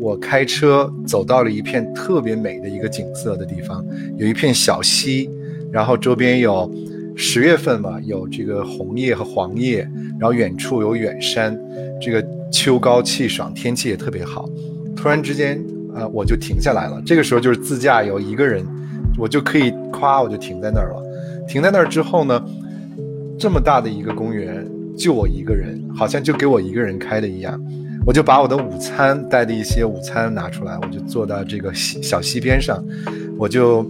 我开车走到了一片特别美的一个景色的地方，有一片小溪，然后周边有十月份嘛，有这个红叶和黄叶，然后远处有远山，这个秋高气爽，天气也特别好。突然之间，呃，我就停下来了。这个时候就是自驾游，一个人，我就可以夸，我就停在那儿了。停在那儿之后呢，这么大的一个公园，就我一个人，好像就给我一个人开的一样。我就把我的午餐带的一些午餐拿出来，我就坐到这个小溪边上，我就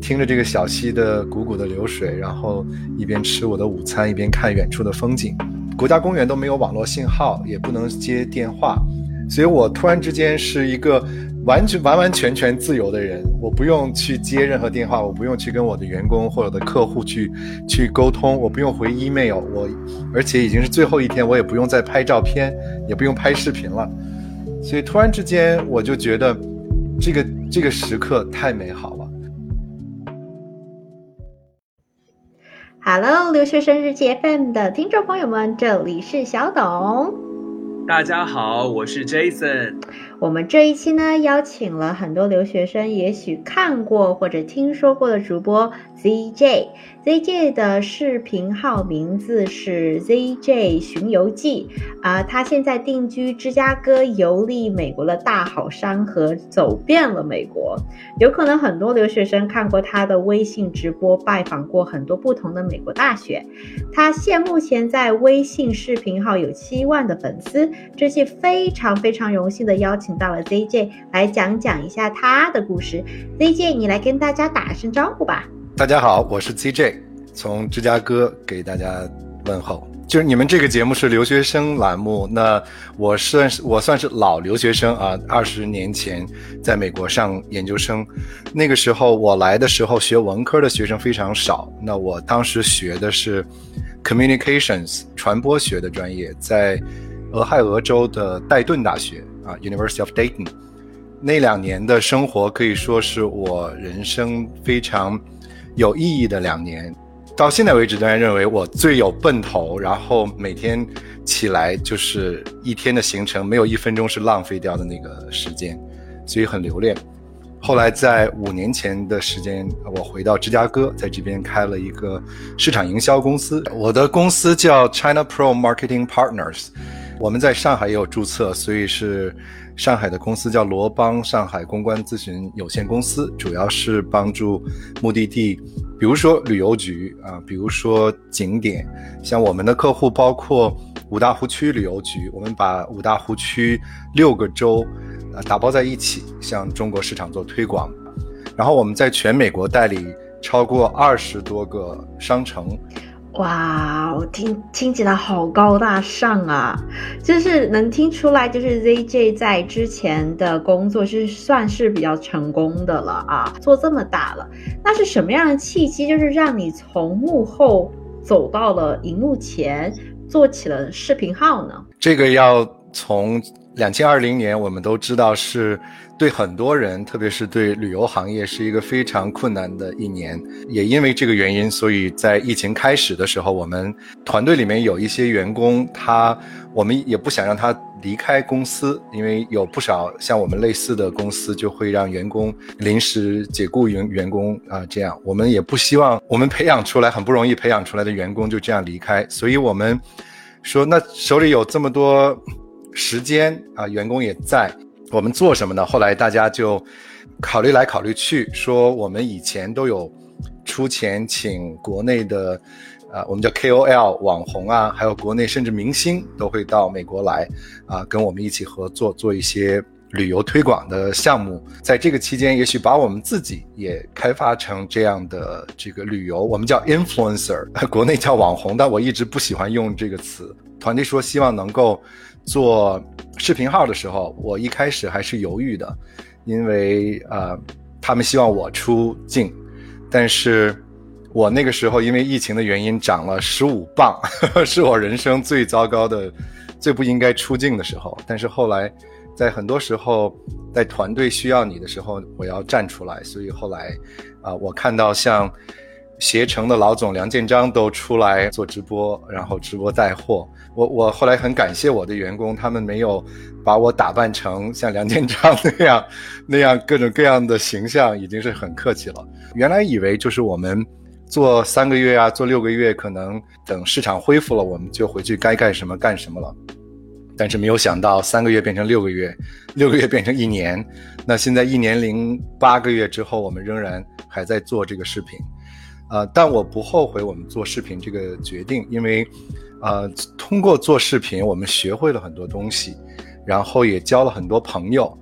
听着这个小溪的汩汩的流水，然后一边吃我的午餐，一边看远处的风景。国家公园都没有网络信号，也不能接电话，所以我突然之间是一个。完全完完全全自由的人，我不用去接任何电话，我不用去跟我的员工或者的客户去去沟通，我不用回 email，我而且已经是最后一天，我也不用再拍照片，也不用拍视频了。所以突然之间，我就觉得这个这个时刻太美好了。Hello，留学生日记 FM 的听众朋友们，这里是小董。大家好，我是 Jason。我们这一期呢，邀请了很多留学生也许看过或者听说过的主播 ZJ。ZJ 的视频号名字是 ZJ 巡游记啊，他现在定居芝加哥，游历美国的大好山河，走遍了美国。有可能很多留学生看过他的微信直播，拜访过很多不同的美国大学。他现目前在微信视频号有七万的粉丝，这期非常非常荣幸的邀请请到了 ZJ 来讲讲一下他的故事。ZJ，你来跟大家打声招呼吧。大家好，我是 ZJ，从芝加哥给大家问候。就是你们这个节目是留学生栏目，那我算是我算是老留学生啊，二十年前在美国上研究生，那个时候我来的时候学文科的学生非常少，那我当时学的是 communications 传播学的专业，在俄亥俄州的戴顿大学，University of Dayton，那两年的生活可以说是我人生非常。有意义的两年，到现在为止，仍然认为我最有奔头，然后每天起来就是一天的行程，没有一分钟是浪费掉的那个时间，所以很留恋。后来在五年前的时间，我回到芝加哥，在这边开了一个市场营销公司，我的公司叫 China Pro Marketing Partners，我们在上海也有注册，所以是。上海的公司叫罗邦上海公关咨询有限公司，主要是帮助目的地，比如说旅游局啊，比如说景点，像我们的客户包括五大湖区旅游局，我们把五大湖区六个州啊打包在一起，向中国市场做推广，然后我们在全美国代理超过二十多个商城。哇，我听听起来好高大上啊！就是能听出来，就是 ZJ 在之前的工作是算是比较成功的了啊，做这么大了。那是什么样的契机，就是让你从幕后走到了荧幕前，做起了视频号呢？这个要从两千二零年，我们都知道是。对很多人，特别是对旅游行业，是一个非常困难的一年。也因为这个原因，所以在疫情开始的时候，我们团队里面有一些员工，他我们也不想让他离开公司，因为有不少像我们类似的公司就会让员工临时解雇员员工啊，这样我们也不希望我们培养出来很不容易培养出来的员工就这样离开，所以我们说，那手里有这么多时间啊，员工也在。我们做什么呢？后来大家就考虑来考虑去，说我们以前都有出钱请国内的，呃，我们叫 KOL 网红啊，还有国内甚至明星都会到美国来啊，跟我们一起合作做一些旅游推广的项目。在这个期间，也许把我们自己也开发成这样的这个旅游，我们叫 influencer，国内叫网红，但我一直不喜欢用这个词。团队说希望能够。做视频号的时候，我一开始还是犹豫的，因为呃，他们希望我出镜，但是我那个时候因为疫情的原因长了十五磅，是我人生最糟糕的、最不应该出镜的时候。但是后来，在很多时候，在团队需要你的时候，我要站出来。所以后来，啊，我看到像携程的老总梁建章都出来做直播，然后直播带货。我我后来很感谢我的员工，他们没有把我打扮成像梁建章那样 那样各种各样的形象，已经是很客气了。原来以为就是我们做三个月啊，做六个月，可能等市场恢复了，我们就回去该干什么干什么了。但是没有想到，三个月变成六个月，六个月变成一年。那现在一年零八个月之后，我们仍然还在做这个视频，呃，但我不后悔我们做视频这个决定，因为，呃，通过做视频，我们学会了很多东西，然后也交了很多朋友。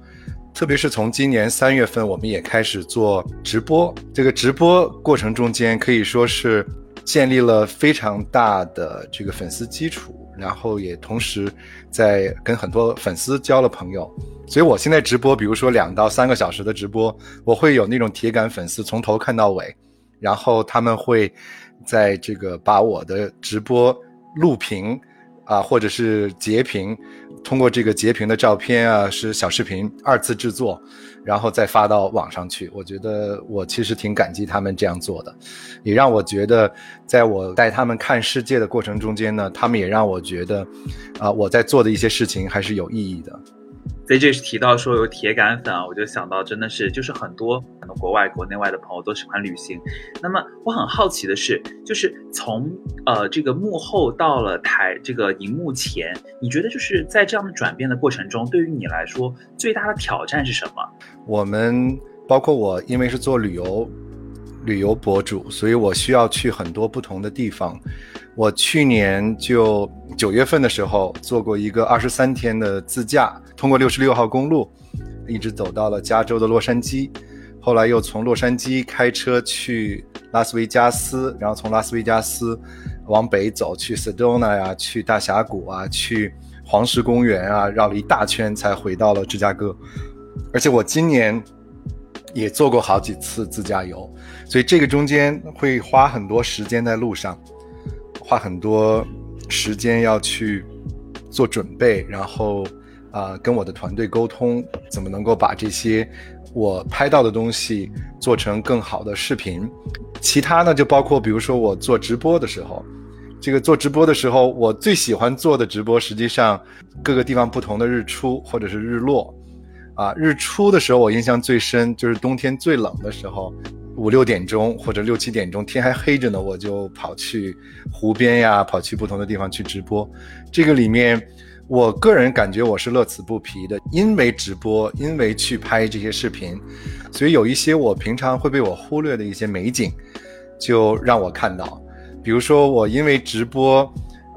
特别是从今年三月份，我们也开始做直播。这个直播过程中间，可以说是建立了非常大的这个粉丝基础。然后也同时在跟很多粉丝交了朋友，所以我现在直播，比如说两到三个小时的直播，我会有那种铁杆粉丝从头看到尾，然后他们会在这个把我的直播录屏啊，或者是截屏。通过这个截屏的照片啊，是小视频二次制作，然后再发到网上去。我觉得我其实挺感激他们这样做的，也让我觉得，在我带他们看世界的过程中间呢，他们也让我觉得，啊，我在做的一些事情还是有意义的。在这提到说有铁杆粉啊，我就想到真的是就是很多很多国外国内外的朋友都喜欢旅行。那么我很好奇的是，就是从呃这个幕后到了台这个荧幕前，你觉得就是在这样的转变的过程中，对于你来说最大的挑战是什么？我们包括我，因为是做旅游旅游博主，所以我需要去很多不同的地方。我去年就九月份的时候做过一个二十三天的自驾，通过六十六号公路，一直走到了加州的洛杉矶，后来又从洛杉矶开车去拉斯维加斯，然后从拉斯维加斯往北走去 Sedona 呀，去大峡谷啊，去黄石公园啊，绕了一大圈才回到了芝加哥。而且我今年也做过好几次自驾游，所以这个中间会花很多时间在路上。花很多时间要去做准备，然后啊跟我的团队沟通，怎么能够把这些我拍到的东西做成更好的视频。其他呢，就包括比如说我做直播的时候，这个做直播的时候，我最喜欢做的直播，实际上各个地方不同的日出或者是日落。啊，日出的时候我印象最深，就是冬天最冷的时候。五六点钟或者六七点钟，天还黑着呢，我就跑去湖边呀，跑去不同的地方去直播。这个里面，我个人感觉我是乐此不疲的，因为直播，因为去拍这些视频，所以有一些我平常会被我忽略的一些美景，就让我看到。比如说，我因为直播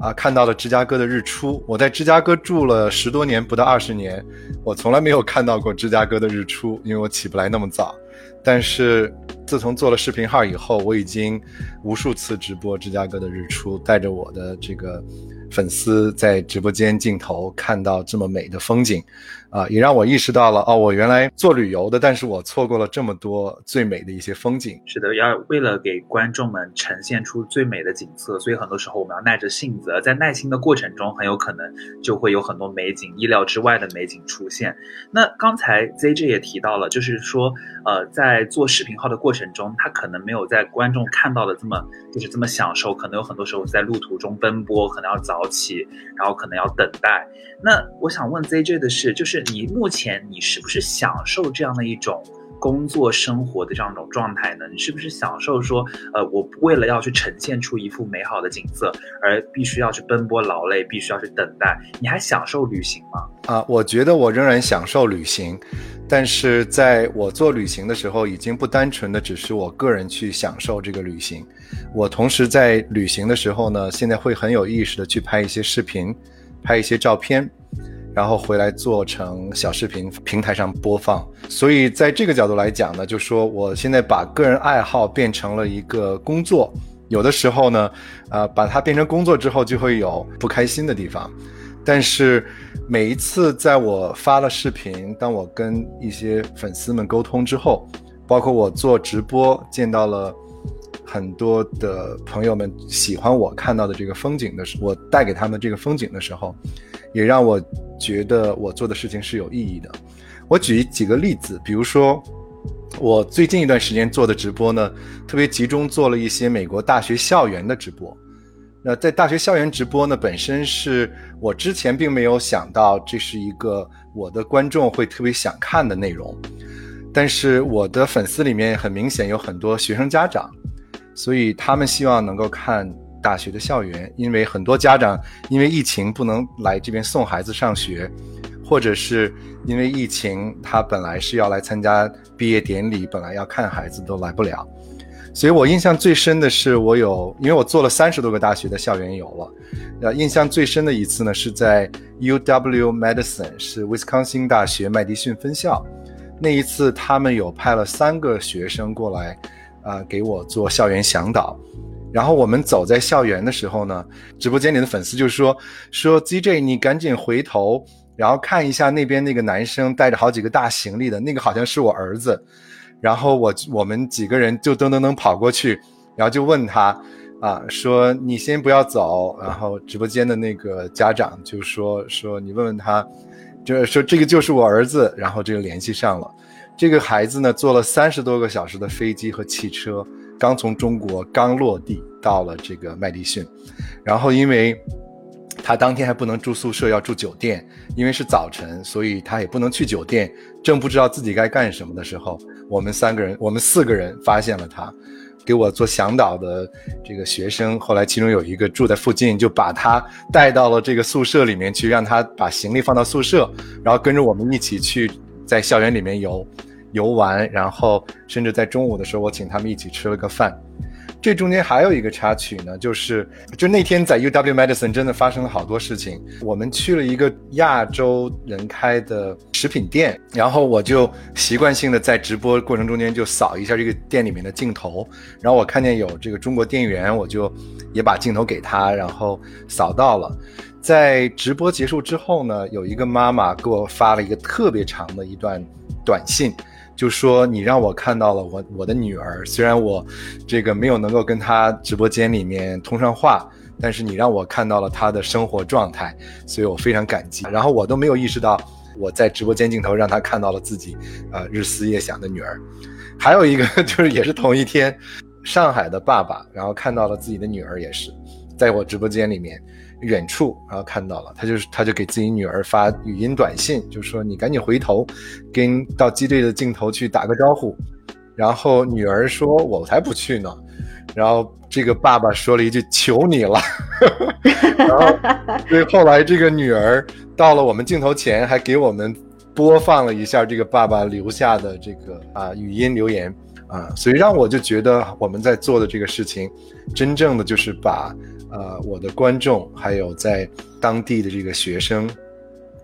啊，看到了芝加哥的日出。我在芝加哥住了十多年，不到二十年，我从来没有看到过芝加哥的日出，因为我起不来那么早。但是自从做了视频号以后，我已经无数次直播芝加哥的日出，带着我的这个。粉丝在直播间镜头看到这么美的风景，啊，也让我意识到了哦，我原来做旅游的，但是我错过了这么多最美的一些风景。是的，要为了给观众们呈现出最美的景色，所以很多时候我们要耐着性子，在耐心的过程中，很有可能就会有很多美景，意料之外的美景出现。那刚才 ZJ 也提到了，就是说，呃，在做视频号的过程中，他可能没有在观众看到的这么就是这么享受，可能有很多时候在路途中奔波，可能要早。起，然后可能要等待。那我想问 ZJ 的是，就是你目前你是不是享受这样的一种工作生活的这样一种状态呢？你是不是享受说，呃，我为了要去呈现出一幅美好的景色，而必须要去奔波劳累，必须要去等待？你还享受旅行吗？啊，我觉得我仍然享受旅行，但是在我做旅行的时候，已经不单纯的只是我个人去享受这个旅行。我同时在旅行的时候呢，现在会很有意识的去拍一些视频，拍一些照片，然后回来做成小视频平台上播放。所以在这个角度来讲呢，就说我现在把个人爱好变成了一个工作，有的时候呢，呃，把它变成工作之后，就会有不开心的地方。但是每一次在我发了视频，当我跟一些粉丝们沟通之后，包括我做直播见到了。很多的朋友们喜欢我看到的这个风景的时，我带给他们这个风景的时候，也让我觉得我做的事情是有意义的。我举几个例子，比如说，我最近一段时间做的直播呢，特别集中做了一些美国大学校园的直播。那在大学校园直播呢，本身是我之前并没有想到这是一个我的观众会特别想看的内容，但是我的粉丝里面很明显有很多学生家长，所以他们希望能够看大学的校园，因为很多家长因为疫情不能来这边送孩子上学，或者是因为疫情他本来是要来参加毕业典礼，本来要看孩子都来不了。所以我印象最深的是，我有，因为我做了三十多个大学的校园游了，呃，印象最深的一次呢是在 UW Madison，是威斯康星大学麦迪逊分校，那一次他们有派了三个学生过来，啊，给我做校园向导，然后我们走在校园的时候呢，直播间里的粉丝就说说 ZJ 你赶紧回头，然后看一下那边那个男生带着好几个大行李的那个好像是我儿子。然后我我们几个人就噔噔噔跑过去，然后就问他，啊，说你先不要走。然后直播间的那个家长就说说你问问他，就是说这个就是我儿子。然后这个联系上了，这个孩子呢坐了三十多个小时的飞机和汽车，刚从中国刚落地到了这个麦迪逊，然后因为。他当天还不能住宿舍，要住酒店，因为是早晨，所以他也不能去酒店。正不知道自己该干什么的时候，我们三个人，我们四个人发现了他，给我做向导的这个学生，后来其中有一个住在附近，就把他带到了这个宿舍里面去，让他把行李放到宿舍，然后跟着我们一起去在校园里面游游玩，然后甚至在中午的时候，我请他们一起吃了个饭。这中间还有一个插曲呢，就是就那天在 UW Medicine 真的发生了好多事情。我们去了一个亚洲人开的食品店，然后我就习惯性的在直播过程中间就扫一下这个店里面的镜头，然后我看见有这个中国店员，我就也把镜头给他，然后扫到了。在直播结束之后呢，有一个妈妈给我发了一个特别长的一段短信。就说你让我看到了我我的女儿，虽然我这个没有能够跟她直播间里面通上话，但是你让我看到了她的生活状态，所以我非常感激。然后我都没有意识到我在直播间镜头让她看到了自己呃日思夜想的女儿。还有一个就是也是同一天，上海的爸爸然后看到了自己的女儿，也是在我直播间里面。远处，然后看到了，他就是他就给自己女儿发语音短信，就说你赶紧回头，跟到机队的镜头去打个招呼。然后女儿说：“我才不去呢。”然后这个爸爸说了一句：“求你了。”然后，所以后来这个女儿到了我们镜头前，还给我们播放了一下这个爸爸留下的这个啊语音留言啊，所以让我就觉得我们在做的这个事情，真正的就是把。呃，我的观众还有在当地的这个学生，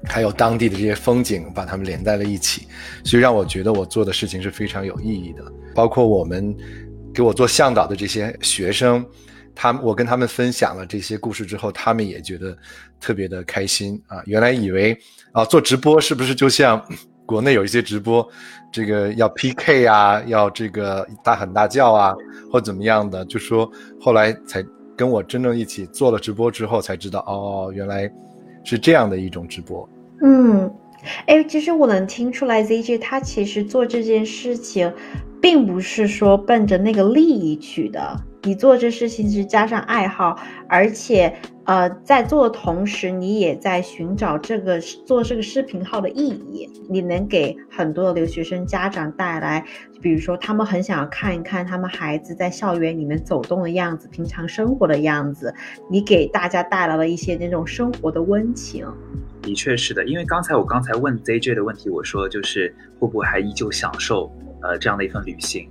还有当地的这些风景，把他们连在了一起，所以让我觉得我做的事情是非常有意义的。包括我们给我做向导的这些学生，他们我跟他们分享了这些故事之后，他们也觉得特别的开心啊。原来以为啊做直播是不是就像国内有一些直播，这个要 PK 啊，要这个大喊大叫啊，或怎么样的，就说后来才。跟我真正一起做了直播之后，才知道哦，原来是这样的一种直播。嗯，哎，其实我能听出来，ZJ 他其实做这件事情，并不是说奔着那个利益去的。你做这事情是加上爱好，而且。呃，在做的同时，你也在寻找这个做这个视频号的意义。你能给很多的留学生家长带来，比如说他们很想要看一看他们孩子在校园里面走动的样子，平常生活的样子。你给大家带来了一些那种生活的温情。的确是的，因为刚才我刚才问 ZJ 的问题，我说就是会不会还依旧享受呃这样的一份旅行。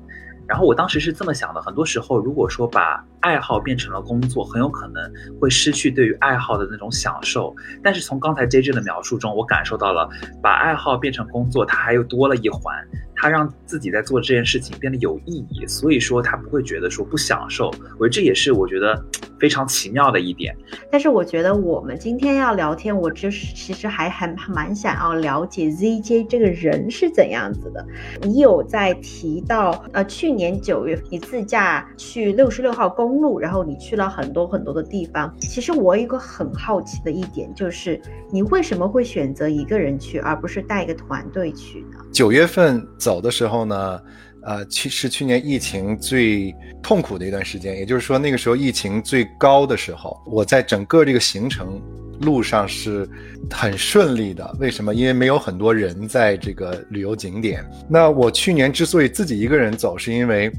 然后我当时是这么想的，很多时候如果说把爱好变成了工作，很有可能会失去对于爱好的那种享受。但是从刚才 J J 的描述中，我感受到了把爱好变成工作，它还又多了一环。他让自己在做这件事情变得有意义，所以说他不会觉得说不享受。我觉得这也是我觉得非常奇妙的一点。但是我觉得我们今天要聊天，我就是其实还还蛮想要了解 ZJ 这个人是怎样子的。你有在提到呃，去年九月你自驾去六十六号公路，然后你去了很多很多的地方。其实我有一个很好奇的一点就是，你为什么会选择一个人去，而不是带一个团队去呢？九月份走的时候呢，呃，去是去年疫情最痛苦的一段时间，也就是说那个时候疫情最高的时候，我在整个这个行程路上是很顺利的。为什么？因为没有很多人在这个旅游景点。那我去年之所以自己一个人走，是因为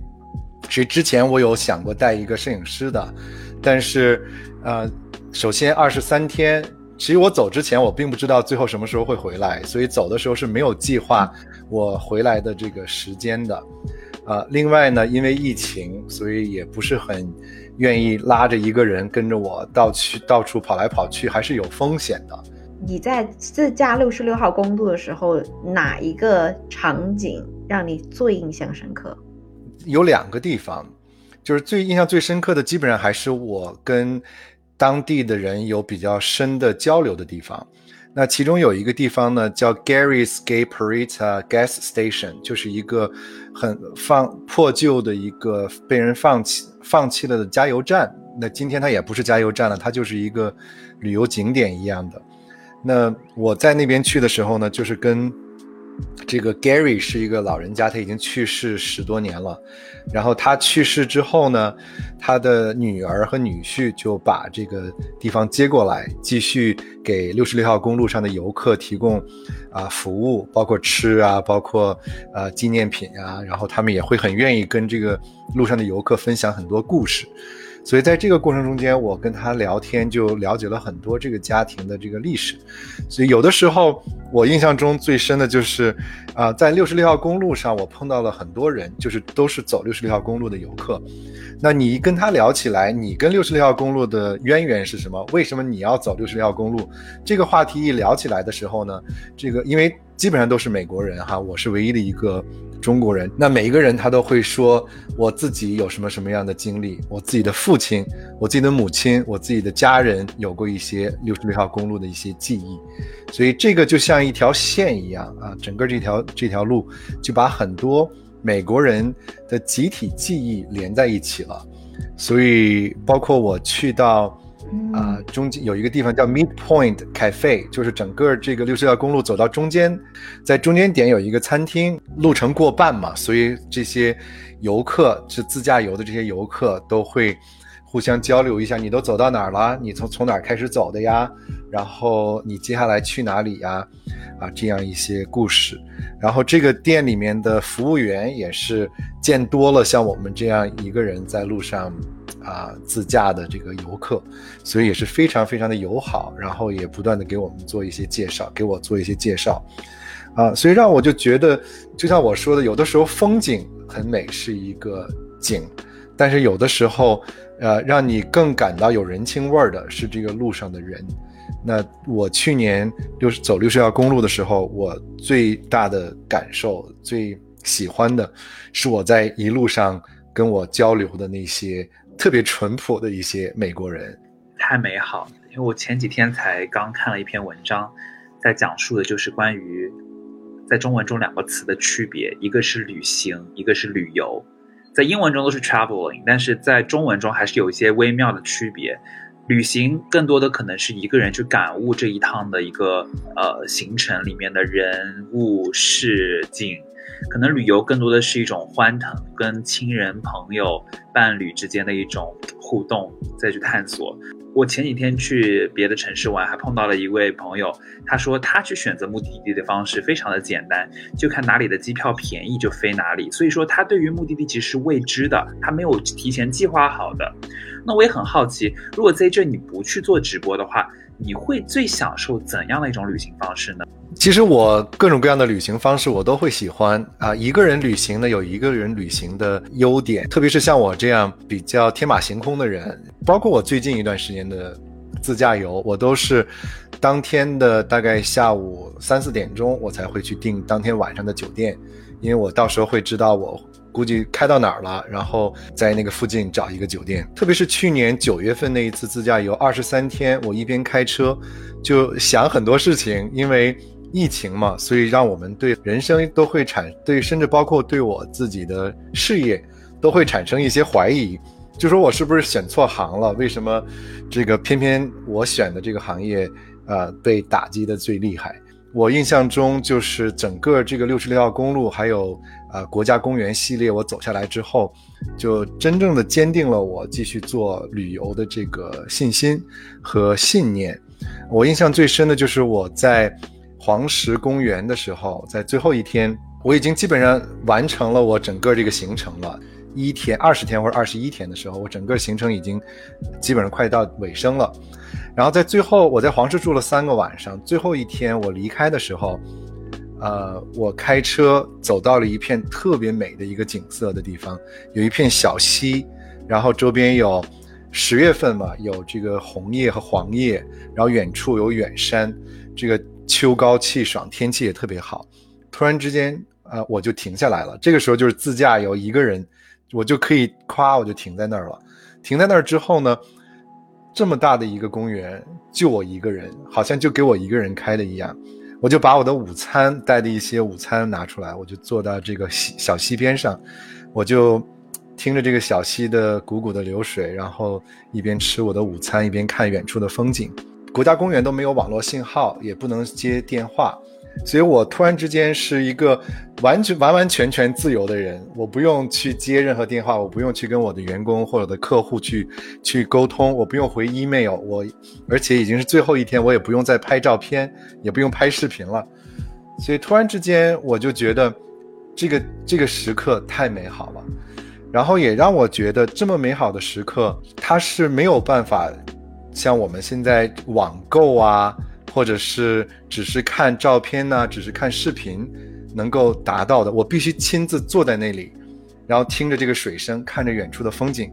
其实之前我有想过带一个摄影师的，但是呃，首先二十三天。其实我走之前，我并不知道最后什么时候会回来，所以走的时候是没有计划我回来的这个时间的。呃，另外呢，因为疫情，所以也不是很愿意拉着一个人跟着我到去到处跑来跑去，还是有风险的。你在自驾六十六号公路的时候，哪一个场景让你最印象深刻？有两个地方，就是最印象最深刻的，基本上还是我跟。当地的人有比较深的交流的地方，那其中有一个地方呢，叫 Gary's Gay Parita Gas Station，就是一个很放破旧的一个被人放弃放弃了的加油站。那今天它也不是加油站了，它就是一个旅游景点一样的。那我在那边去的时候呢，就是跟。这个 Gary 是一个老人家，他已经去世十多年了。然后他去世之后呢，他的女儿和女婿就把这个地方接过来，继续给六十六号公路上的游客提供啊服务，包括吃啊，包括呃纪念品啊。然后他们也会很愿意跟这个路上的游客分享很多故事。所以在这个过程中间，我跟他聊天，就了解了很多这个家庭的这个历史。所以有的时候，我印象中最深的就是，啊，在六十六号公路上，我碰到了很多人，就是都是走六十六号公路的游客。那你跟他聊起来，你跟六十六号公路的渊源是什么？为什么你要走六十六号公路？这个话题一聊起来的时候呢，这个因为基本上都是美国人哈，我是唯一的一个。中国人，那每一个人他都会说我自己有什么什么样的经历，我自己的父亲，我自己的母亲，我自己的家人有过一些六十六号公路的一些记忆，所以这个就像一条线一样啊，整个这条这条路就把很多美国人的集体记忆连在一起了，所以包括我去到。啊，中间有一个地方叫 Midpoint Cafe，就是整个这个六十条公路走到中间，在中间点有一个餐厅，路程过半嘛，所以这些游客是自驾游的这些游客都会互相交流一下，你都走到哪儿了？你从从哪儿开始走的呀？然后你接下来去哪里呀？啊，这样一些故事。然后这个店里面的服务员也是见多了像我们这样一个人在路上。啊，自驾的这个游客，所以也是非常非常的友好，然后也不断的给我们做一些介绍，给我做一些介绍，啊，所以让我就觉得，就像我说的，有的时候风景很美是一个景，但是有的时候，呃，让你更感到有人情味儿的是这个路上的人。那我去年六十走六十条公路的时候，我最大的感受、最喜欢的是我在一路上跟我交流的那些。特别淳朴的一些美国人，太美好。因为我前几天才刚看了一篇文章，在讲述的就是关于在中文中两个词的区别，一个是旅行，一个是旅游。在英文中都是 traveling，但是在中文中还是有一些微妙的区别。旅行更多的可能是一个人去感悟这一趟的一个呃行程里面的人物事景。可能旅游更多的是一种欢腾，跟亲人、朋友、伴侣之间的一种互动，再去探索。我前几天去别的城市玩，还碰到了一位朋友，他说他去选择目的地的方式非常的简单，就看哪里的机票便宜就飞哪里。所以说他对于目的地其实是未知的，他没有提前计划好的。那我也很好奇，如果在这你不去做直播的话，你会最享受怎样的一种旅行方式呢？其实我各种各样的旅行方式我都会喜欢啊。一个人旅行呢，有一个人旅行的优点，特别是像我这样比较天马行空的人，包括我最近一段时间的自驾游，我都是当天的大概下午三四点钟，我才会去订当天晚上的酒店，因为我到时候会知道我估计开到哪儿了，然后在那个附近找一个酒店。特别是去年九月份那一次自驾游，二十三天，我一边开车就想很多事情，因为。疫情嘛，所以让我们对人生都会产对，甚至包括对我自己的事业都会产生一些怀疑，就说我是不是选错行了？为什么这个偏偏我选的这个行业，呃，被打击的最厉害？我印象中就是整个这个六十六号公路，还有呃国家公园系列，我走下来之后，就真正的坚定了我继续做旅游的这个信心和信念。我印象最深的就是我在黄石公园的时候，在最后一天，我已经基本上完成了我整个这个行程了。一天、二十天或者二十一天的时候，我整个行程已经基本上快到尾声了。然后在最后，我在黄石住了三个晚上。最后一天我离开的时候，呃，我开车走到了一片特别美的一个景色的地方，有一片小溪，然后周边有十月份嘛，有这个红叶和黄叶，然后远处有远山，这个秋高气爽，天气也特别好。突然之间，呃，我就停下来了。这个时候就是自驾游，一个人。我就可以夸，我就停在那儿了。停在那儿之后呢，这么大的一个公园，就我一个人，好像就给我一个人开的一样。我就把我的午餐带的一些午餐拿出来，我就坐到这个小溪边上，我就听着这个小溪的汩汩的流水，然后一边吃我的午餐，一边看远处的风景。国家公园都没有网络信号，也不能接电话。所以我突然之间是一个完全完完全全自由的人，我不用去接任何电话，我不用去跟我的员工或者的客户去去沟通，我不用回 email，我而且已经是最后一天，我也不用再拍照片，也不用拍视频了。所以突然之间，我就觉得这个这个时刻太美好了，然后也让我觉得这么美好的时刻，它是没有办法像我们现在网购啊。或者是只是看照片呢，只是看视频，能够达到的，我必须亲自坐在那里，然后听着这个水声，看着远处的风景，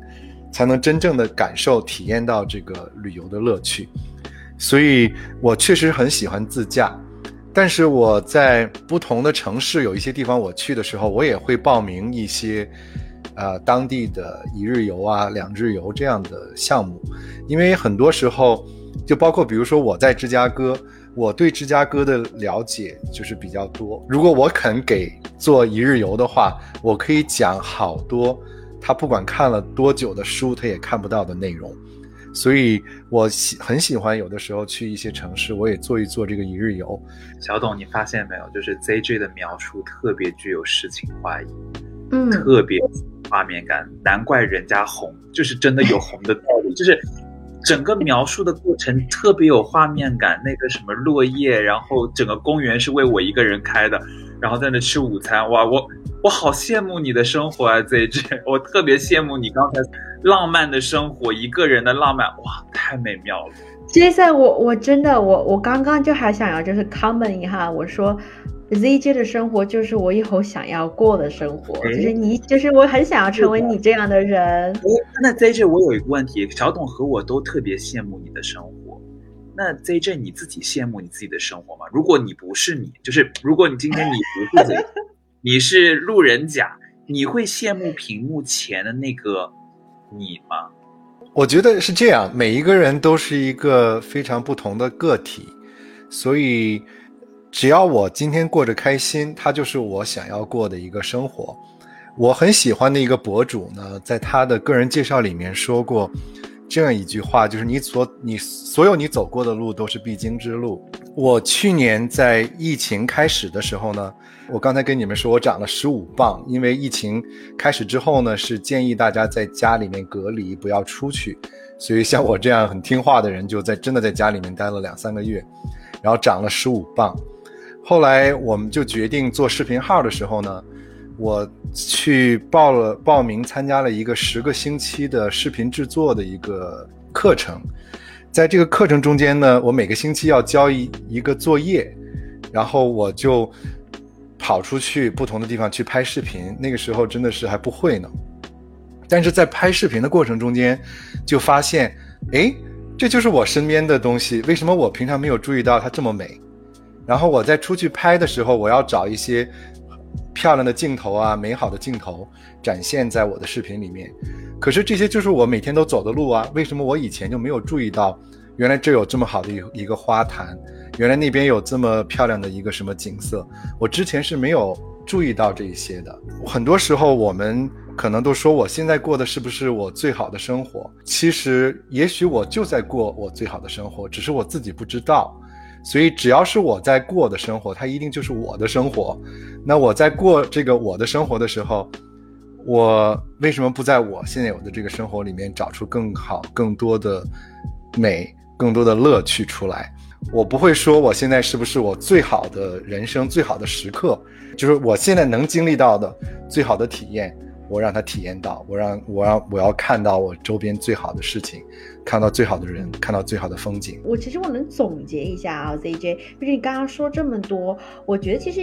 才能真正的感受、体验到这个旅游的乐趣。所以我确实很喜欢自驾，但是我在不同的城市有一些地方我去的时候，我也会报名一些，呃，当地的一日游啊、两日游这样的项目，因为很多时候。就包括比如说我在芝加哥，我对芝加哥的了解就是比较多。如果我肯给做一日游的话，我可以讲好多他不管看了多久的书，他也看不到的内容。所以我喜很喜欢有的时候去一些城市，我也做一做这个一日游。小董，你发现没有？就是 ZJ 的描述特别具有诗情画意，嗯，特别画面感，难怪人家红，就是真的有红的道理，就是。整个描述的过程特别有画面感，那个什么落叶，然后整个公园是为我一个人开的，然后在那吃午餐，哇，我我好羡慕你的生活啊，ZJ，我特别羡慕你刚才浪漫的生活，一个人的浪漫，哇，太美妙了。Jason，我我真的我我刚刚就还想要就是 comment 一下，我说。ZJ 的生活就是我以后想要过的生活，就是你，就是我很想要成为你这样的人。那 ZJ，我有一个问题，小董和我都特别羡慕你的生活。那 ZJ，你自己羡慕你自己的生活吗？如果你不是你，就是如果你今天你不是 ZJ，你是路人甲，你会羡慕屏幕前的那个你吗？我觉得是这样，每一个人都是一个非常不同的个体，所以。只要我今天过着开心，它就是我想要过的一个生活。我很喜欢的一个博主呢，在他的个人介绍里面说过这样一句话，就是你所你所有你走过的路都是必经之路。我去年在疫情开始的时候呢，我刚才跟你们说我长了十五磅，因为疫情开始之后呢，是建议大家在家里面隔离，不要出去。所以像我这样很听话的人，就在真的在家里面待了两三个月，然后长了十五磅。后来我们就决定做视频号的时候呢，我去报了报名参加了一个十个星期的视频制作的一个课程，在这个课程中间呢，我每个星期要交一一个作业，然后我就跑出去不同的地方去拍视频。那个时候真的是还不会呢，但是在拍视频的过程中间，就发现，哎，这就是我身边的东西，为什么我平常没有注意到它这么美？然后我在出去拍的时候，我要找一些漂亮的镜头啊，美好的镜头展现在我的视频里面。可是这些就是我每天都走的路啊，为什么我以前就没有注意到？原来这有这么好的一一个花坛，原来那边有这么漂亮的一个什么景色，我之前是没有注意到这一些的。很多时候我们可能都说我现在过的是不是我最好的生活？其实也许我就在过我最好的生活，只是我自己不知道。所以只要是我在过的生活，它一定就是我的生活。那我在过这个我的生活的时候，我为什么不在我现在有的这个生活里面找出更好、更多的美、更多的乐趣出来？我不会说我现在是不是我最好的人生、最好的时刻，就是我现在能经历到的最好的体验。我让他体验到，我让我让我要看到我周边最好的事情，看到最好的人，看到最好的风景。我其实我能总结一下啊，ZJ，就是你刚刚说这么多，我觉得其实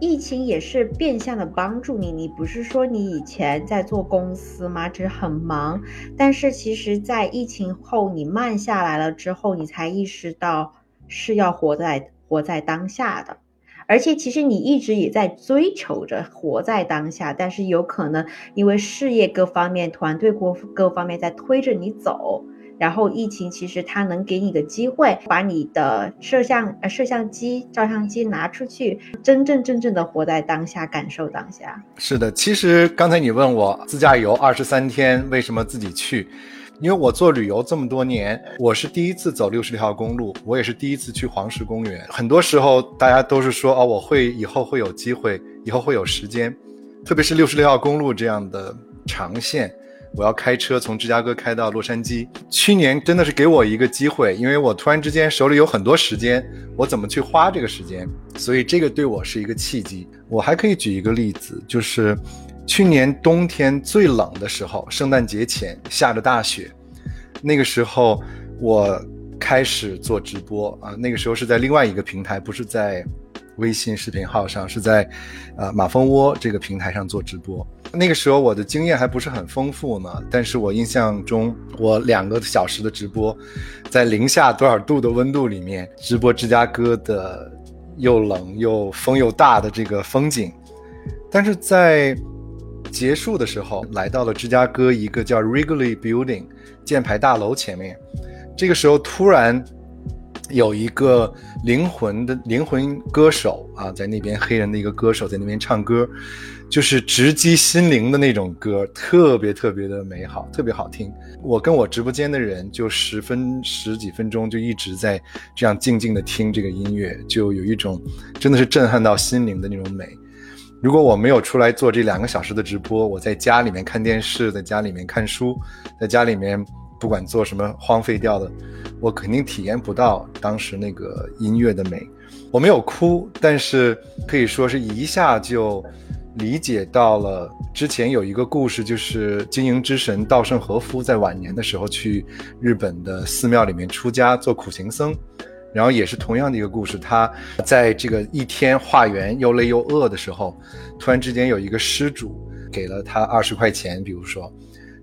疫情也是变相的帮助你。你不是说你以前在做公司吗？只是很忙，但是其实，在疫情后你慢下来了之后，你才意识到是要活在活在当下的。而且其实你一直也在追求着活在当下，但是有可能因为事业各方面、团队各各方面在推着你走，然后疫情其实它能给你个机会，把你的摄像摄像机、照相机拿出去，真真正正的活在当下，感受当下。是的，其实刚才你问我自驾游二十三天为什么自己去？因为我做旅游这么多年，我是第一次走六十六号公路，我也是第一次去黄石公园。很多时候大家都是说，哦，我会以后会有机会，以后会有时间。特别是六十六号公路这样的长线，我要开车从芝加哥开到洛杉矶。去年真的是给我一个机会，因为我突然之间手里有很多时间，我怎么去花这个时间？所以这个对我是一个契机。我还可以举一个例子，就是。去年冬天最冷的时候，圣诞节前下着大雪，那个时候我开始做直播啊。那个时候是在另外一个平台，不是在微信视频号上，是在呃马蜂窝这个平台上做直播。那个时候我的经验还不是很丰富呢，但是我印象中，我两个小时的直播，在零下多少度的温度里面直播芝加哥的又冷又风又大的这个风景，但是在结束的时候，来到了芝加哥一个叫 Wrigley Building 箭牌大楼前面。这个时候，突然有一个灵魂的灵魂歌手啊，在那边黑人的一个歌手在那边唱歌，就是直击心灵的那种歌，特别特别的美好，特别好听。我跟我直播间的人就十分十几分钟就一直在这样静静的听这个音乐，就有一种真的是震撼到心灵的那种美。如果我没有出来做这两个小时的直播，我在家里面看电视，在家里面看书，在家里面不管做什么荒废掉的，我肯定体验不到当时那个音乐的美。我没有哭，但是可以说是一下就理解到了。之前有一个故事，就是经营之神稻盛和夫在晚年的时候去日本的寺庙里面出家做苦行僧。然后也是同样的一个故事，他在这个一天化缘又累又饿的时候，突然之间有一个施主给了他二十块钱，比如说，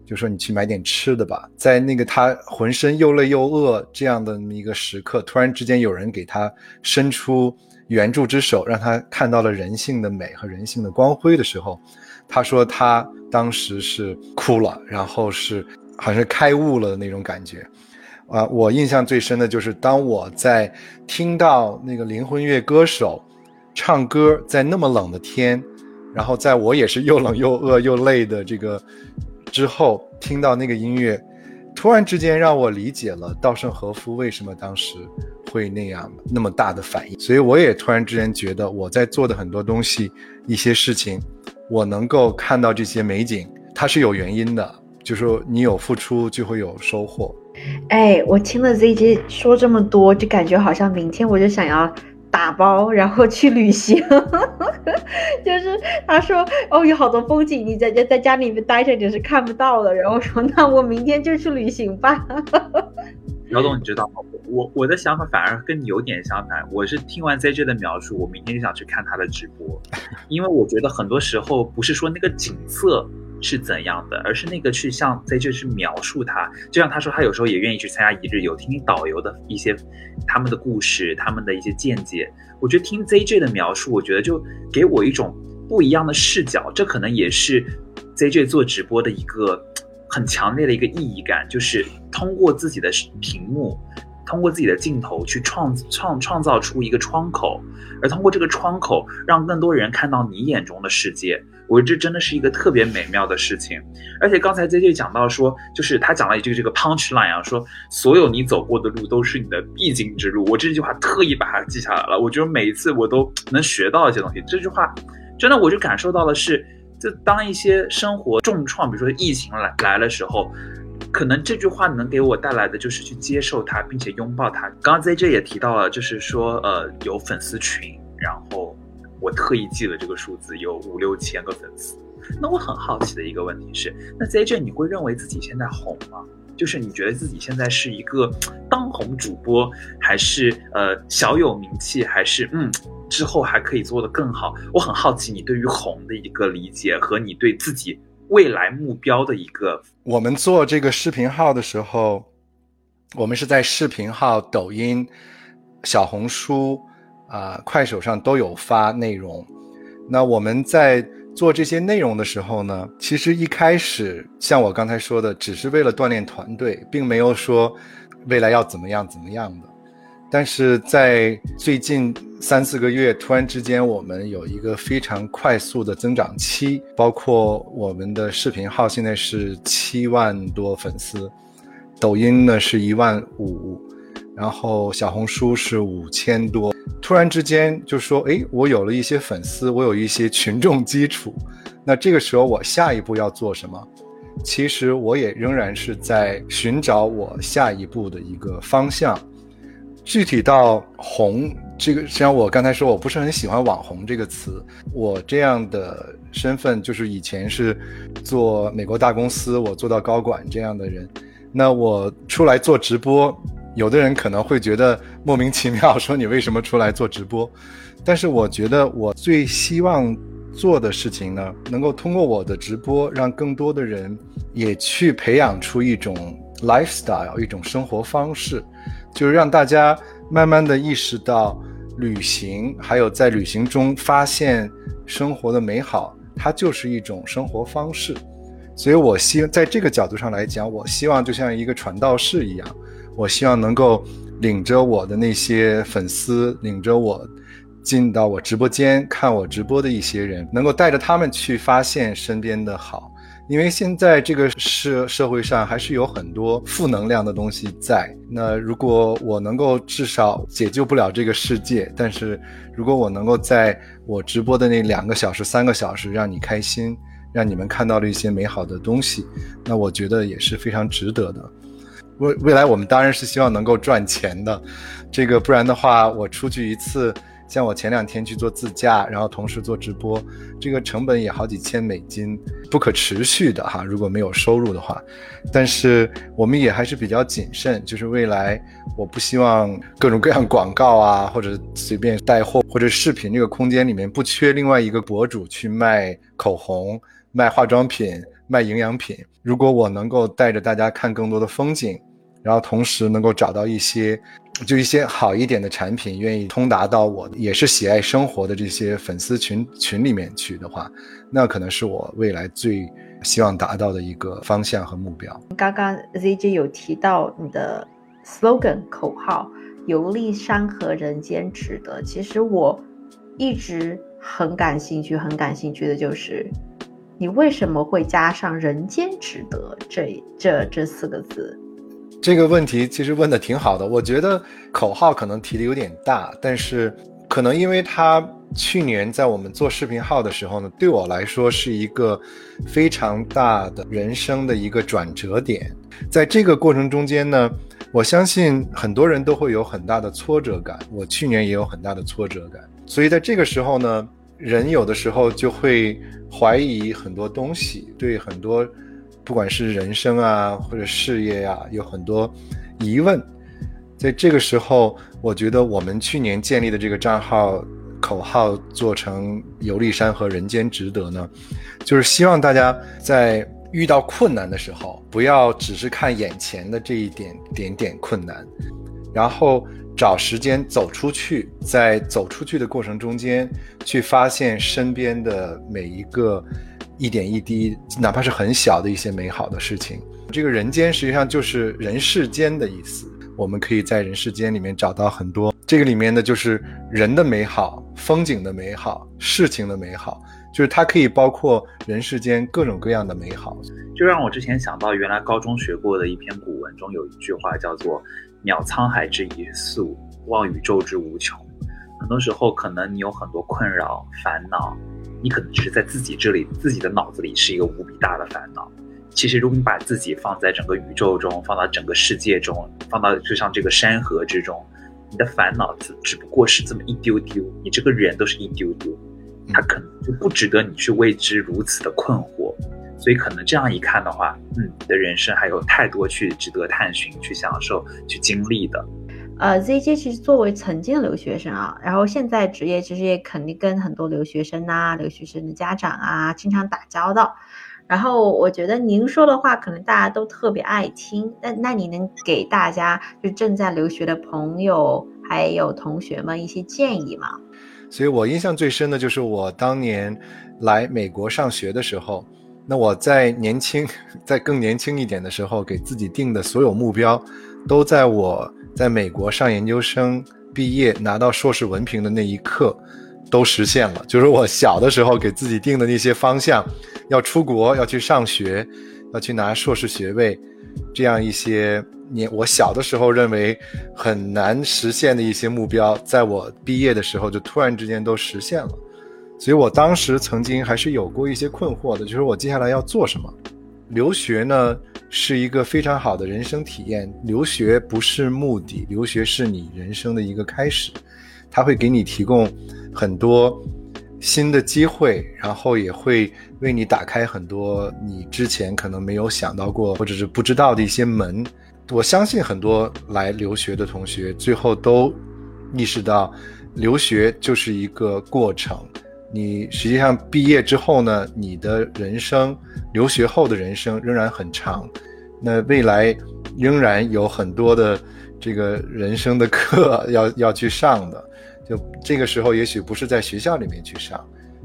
就说你去买点吃的吧。在那个他浑身又累又饿这样的一个时刻，突然之间有人给他伸出援助之手，让他看到了人性的美和人性的光辉的时候，他说他当时是哭了，然后是好像开悟了的那种感觉。啊，我印象最深的就是当我在听到那个灵魂乐歌手唱歌，在那么冷的天，然后在我也是又冷又饿又累的这个之后，听到那个音乐，突然之间让我理解了稻盛和夫为什么当时会那样那么大的反应。所以我也突然之间觉得我在做的很多东西、一些事情，我能够看到这些美景，它是有原因的，就是说你有付出就会有收获。哎，我听了 ZJ 说这么多，就感觉好像明天我就想要打包，然后去旅行。就是他说哦，有好多风景，你在家在家里面待着你是看不到的。然后说那我明天就去旅行吧。姚总，你知道吗？我我的想法反而跟你有点相反。我是听完 ZJ 的描述，我明天就想去看他的直播，因为我觉得很多时候不是说那个景色。是怎样的，而是那个去像 ZJ 去描述他，就像他说他有时候也愿意去参加一日游，听听导游的一些他们的故事，他们的一些见解。我觉得听 ZJ 的描述，我觉得就给我一种不一样的视角。这可能也是 ZJ 做直播的一个很强烈的一个意义感，就是通过自己的屏幕。通过自己的镜头去创创创造出一个窗口，而通过这个窗口，让更多人看到你眼中的世界。我觉得这真的是一个特别美妙的事情。而且刚才 J J 讲到说，就是他讲了一句这个 punch line 啊，说所有你走过的路都是你的必经之路。我这句话特意把它记下来了。我觉得每一次我都能学到一些东西。这句话真的，我就感受到的是，就当一些生活重创，比如说疫情来来的时候。可能这句话能给我带来的就是去接受它，并且拥抱它。刚刚 ZJ 也提到了，就是说，呃，有粉丝群，然后我特意记了这个数字，有五六千个粉丝。那我很好奇的一个问题是，那 ZJ 你会认为自己现在红吗？就是你觉得自己现在是一个当红主播，还是呃小有名气，还是嗯之后还可以做得更好？我很好奇你对于红的一个理解和你对自己。未来目标的一个，我们做这个视频号的时候，我们是在视频号、抖音、小红书、啊快手上都有发内容。那我们在做这些内容的时候呢，其实一开始像我刚才说的，只是为了锻炼团队，并没有说未来要怎么样怎么样的。但是在最近三四个月，突然之间，我们有一个非常快速的增长期，包括我们的视频号现在是七万多粉丝，抖音呢是一万五，然后小红书是五千多。突然之间就说，哎，我有了一些粉丝，我有一些群众基础，那这个时候我下一步要做什么？其实我也仍然是在寻找我下一步的一个方向。具体到红这个，实际上我刚才说我不是很喜欢“网红”这个词。我这样的身份就是以前是做美国大公司，我做到高管这样的人。那我出来做直播，有的人可能会觉得莫名其妙，说你为什么出来做直播？但是我觉得我最希望做的事情呢，能够通过我的直播，让更多的人也去培养出一种 lifestyle，一种生活方式。就是让大家慢慢的意识到，旅行还有在旅行中发现生活的美好，它就是一种生活方式。所以我希在这个角度上来讲，我希望就像一个传道士一样，我希望能够领着我的那些粉丝，领着我进到我直播间看我直播的一些人，能够带着他们去发现身边的好。因为现在这个社社会上还是有很多负能量的东西在。那如果我能够至少解救不了这个世界，但是如果我能够在我直播的那两个小时、三个小时让你开心，让你们看到了一些美好的东西，那我觉得也是非常值得的。未未来我们当然是希望能够赚钱的，这个不然的话，我出去一次。像我前两天去做自驾，然后同时做直播，这个成本也好几千美金，不可持续的哈。如果没有收入的话，但是我们也还是比较谨慎，就是未来我不希望各种各样广告啊，或者随便带货或者视频这个空间里面不缺另外一个博主去卖口红、卖化妆品、卖营养品。如果我能够带着大家看更多的风景，然后同时能够找到一些。就一些好一点的产品，愿意通达到我也是喜爱生活的这些粉丝群群里面去的话，那可能是我未来最希望达到的一个方向和目标。刚刚 ZJ 有提到你的 slogan 口号“游历山河人间值得”，其实我一直很感兴趣，很感兴趣的就是你为什么会加上“人间值得”这这这四个字。这个问题其实问的挺好的，我觉得口号可能提的有点大，但是可能因为他去年在我们做视频号的时候呢，对我来说是一个非常大的人生的一个转折点，在这个过程中间呢，我相信很多人都会有很大的挫折感，我去年也有很大的挫折感，所以在这个时候呢，人有的时候就会怀疑很多东西，对很多。不管是人生啊，或者事业呀，有很多疑问。在这个时候，我觉得我们去年建立的这个账号口号做成“游历山河人间值得”呢，就是希望大家在遇到困难的时候，不要只是看眼前的这一点点点困难，然后找时间走出去，在走出去的过程中间，去发现身边的每一个。一点一滴，哪怕是很小的一些美好的事情，这个人间实际上就是人世间的意思。我们可以在人世间里面找到很多。这个里面呢，就是人的美好、风景的美好、事情的美好，就是它可以包括人世间各种各样的美好。就让我之前想到，原来高中学过的一篇古文中有一句话叫做“渺沧海之一粟，望宇宙之无穷”。很多时候，可能你有很多困扰、烦恼，你可能只是在自己这里、自己的脑子里是一个无比大的烦恼。其实，如果你把自己放在整个宇宙中，放到整个世界中，放到就像这个山河之中，你的烦恼只只不过是这么一丢丢，你这个人都是一丢丢，他可能就不值得你去为之如此的困惑。所以，可能这样一看的话，嗯，你的人生还有太多去值得探寻、去享受、去经历的。呃，ZJ 其实作为曾经的留学生啊，然后现在职业其实也肯定跟很多留学生呐、留学生的家长啊经常打交道。然后我觉得您说的话可能大家都特别爱听，那那你能给大家就正在留学的朋友还有同学们一些建议吗？所以我印象最深的就是我当年来美国上学的时候，那我在年轻，在更年轻一点的时候，给自己定的所有目标，都在我。在美国上研究生毕业拿到硕士文凭的那一刻，都实现了。就是我小的时候给自己定的那些方向，要出国，要去上学，要去拿硕士学位，这样一些年我小的时候认为很难实现的一些目标，在我毕业的时候就突然之间都实现了。所以我当时曾经还是有过一些困惑的，就是我接下来要做什么。留学呢是一个非常好的人生体验。留学不是目的，留学是你人生的一个开始，它会给你提供很多新的机会，然后也会为你打开很多你之前可能没有想到过或者是不知道的一些门。我相信很多来留学的同学最后都意识到，留学就是一个过程。你实际上毕业之后呢，你的人生，留学后的人生仍然很长，那未来仍然有很多的这个人生的课要要去上的，就这个时候也许不是在学校里面去上，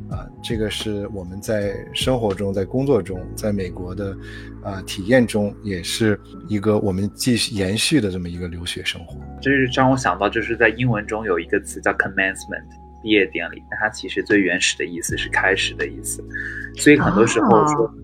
啊，这个是我们在生活中、在工作中、在美国的啊体验中，也是一个我们继续延续的这么一个留学生活。这是让我想到，就是在英文中有一个词叫 commencement。毕业典礼，那它其实最原始的意思是开始的意思，所以很多时候说，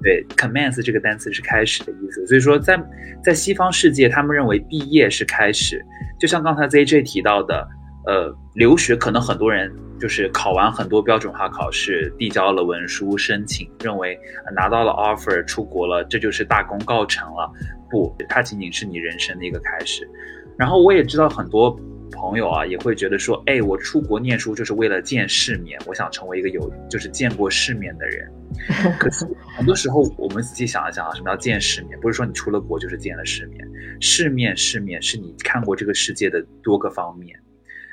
对，commence 这个单词是开始的意思。所以说，在在西方世界，他们认为毕业是开始，就像刚才 ZJ 提到的，呃，留学可能很多人就是考完很多标准化考试，递交了文书申请，认为拿到了 offer 出国了，这就是大功告成了。不，它仅仅是你人生的一个开始。然后我也知道很多。朋友啊，也会觉得说，哎，我出国念书就是为了见世面，我想成为一个有就是见过世面的人。可是很多时候，我们仔细想一想啊，什么叫见世面？不是说你出了国就是见了世面，世面世面是你看过这个世界的多个方面。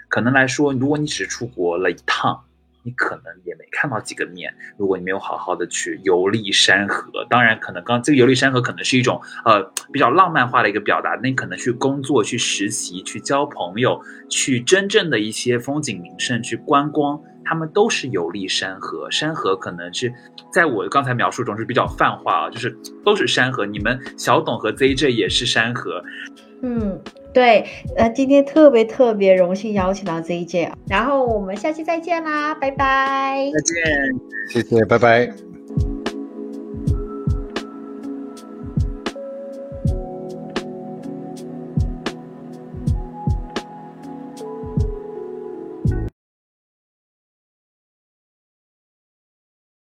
可能来说，如果你只出国了一趟。你可能也没看到几个面，如果你没有好好的去游历山河，当然可能刚这个游历山河可能是一种呃比较浪漫化的一个表达，那你可能去工作、去实习、去交朋友、去真正的一些风景名胜去观光，他们都是游历山河。山河可能是在我刚才描述中是比较泛化啊，就是都是山河。你们小董和 ZJ 也是山河，嗯。对，呃，今天特别特别荣幸邀请到 ZJ，然后我们下期再见啦，拜拜，再见，谢谢，拜拜。